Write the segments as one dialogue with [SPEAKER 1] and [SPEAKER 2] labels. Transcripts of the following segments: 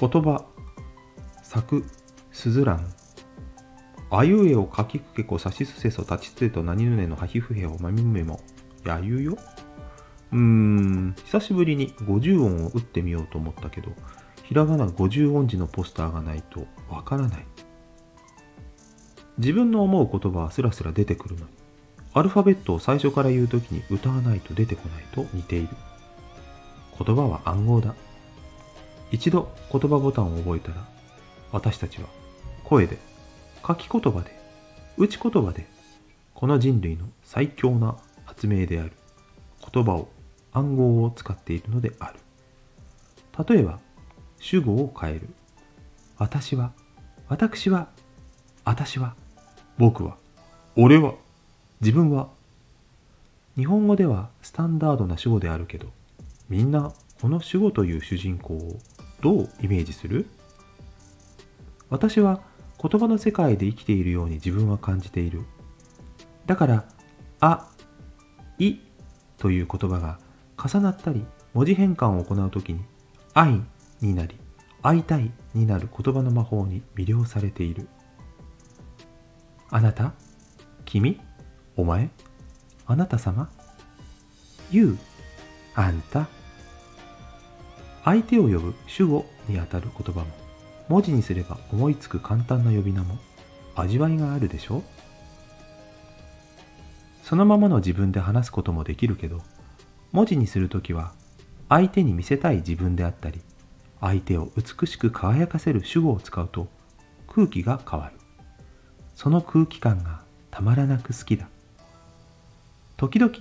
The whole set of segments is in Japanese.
[SPEAKER 1] 言葉作すずらん。あいうえをかきくけこさしすせそ立ちつてと何ぬねのはひふへをまみむめも。やゆよ？うーん。久しぶりに50音を打ってみようと思ったけどひらがな50音字のポスターがないとわからない。自分の思う言葉はスラスラ出てくるのに。アルファベットを最初から言うときに歌わないと出てこないと似ている。言葉は暗号だ。一度言葉ボタンを覚えたら私たちは声で書き言葉で打ち言葉でこの人類の最強な発明である言葉を暗号を使っているのである。例えば主語を変える。私は私は私は僕は俺は自分は。日本語ではスタンダードな主語であるけどみんなこの主語という主人公をどうイメージする？私は言葉の世界で生きているように自分は感じている。だから「あ」「い」という言葉が重なったり文字変換を行う時に「愛」になり「会いたい」になる言葉の魔法に魅了されている。あなた君お前あなた様 ?You あんた。相手を呼ぶ主語にあたる言葉も文字にすれば思いつく簡単な呼び名も味わいがあるでしょ？そのままの自分で話すこともできるけど文字にするときは相手に見せたい自分であったり相手を美しく輝かせる主語を使うと空気が変わる。その空気感がたまらなく好きだ。時々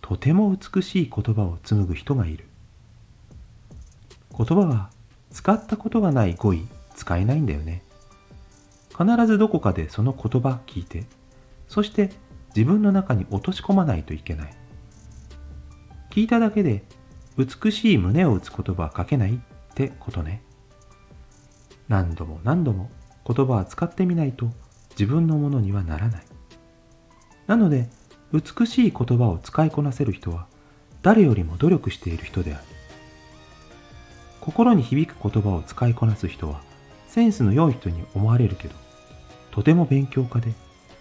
[SPEAKER 1] とても美しい言葉を紡ぐ人がいる。言葉は使ったことがない語彙使えないんだよね。必ずどこかでその言葉聞いてそして自分の中に落とし込まないといけない。聞いただけで美しい胸を打つ言葉は書けないってことね。何度も何度も言葉は使ってみないと自分のものにはならない。なので美しい言葉を使いこなせる人は誰よりも努力している人である。心に響く言葉を使いこなす人はセンスの良い人に思われるけどとても勉強家で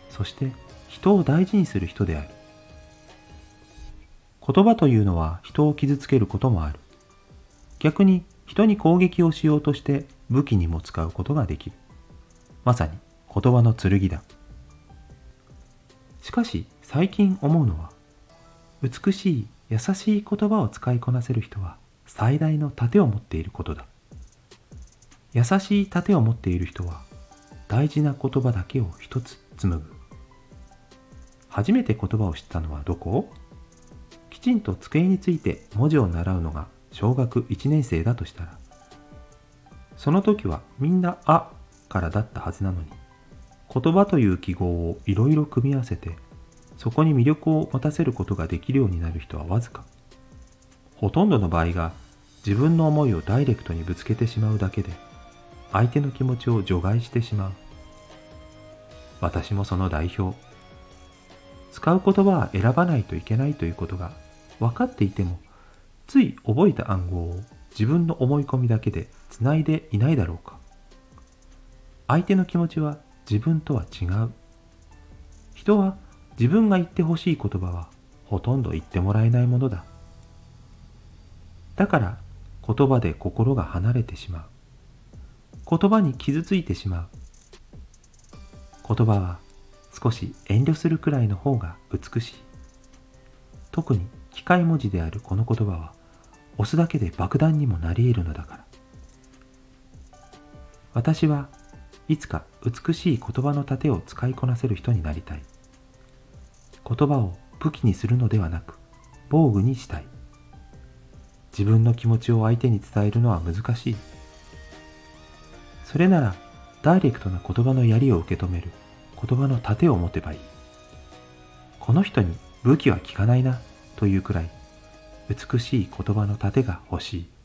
[SPEAKER 1] そして人を大事にする人である。言葉というのは人を傷つけることもある。逆に人に攻撃をしようとして武器にも使うことができる。まさに言葉の剣だ。しかし最近思うのは美しい優しい言葉を使いこなせる人は最大の盾を持っていることだ。優しい盾を持っている人は大事な言葉だけを一つ紡ぐ。初めて言葉を知ったのはどこ？きちんと机について文字を習うのが小学1年生だとしたら。その時はみんな「あ」からだったはずなのに言葉という記号をいろいろ組み合わせてそこに魅力を持たせることができるようになる人はわずか。ほとんどの場合が自分の思いをダイレクトにぶつけてしまうだけで相手の気持ちを除外してしまう。私もその代表。使う言葉は選ばないといけないということが分かっていてもつい覚えた暗号を自分の思い込みだけでつないでいないだろうか。相手の気持ちは自分とは違う。人は自分が言ってほしい言葉はほとんど言ってもらえないものだ。だから言葉で心が離れてしまう。言葉に傷ついてしまう。言葉は少し遠慮するくらいの方が美しい。特に機械文字であるこの言葉は押すだけで爆弾にもなり得るのだから。私はいつか美しい言葉の盾を使いこなせる人になりたい。言葉を武器にするのではなく防具にしたい。自分の気持ちを相手に伝えるのは難しい。それならダイレクトな言葉の槍を受け止める。言葉の盾を持てばいい。この人に武器は効かないなというくらい美しい言葉の盾が欲しい。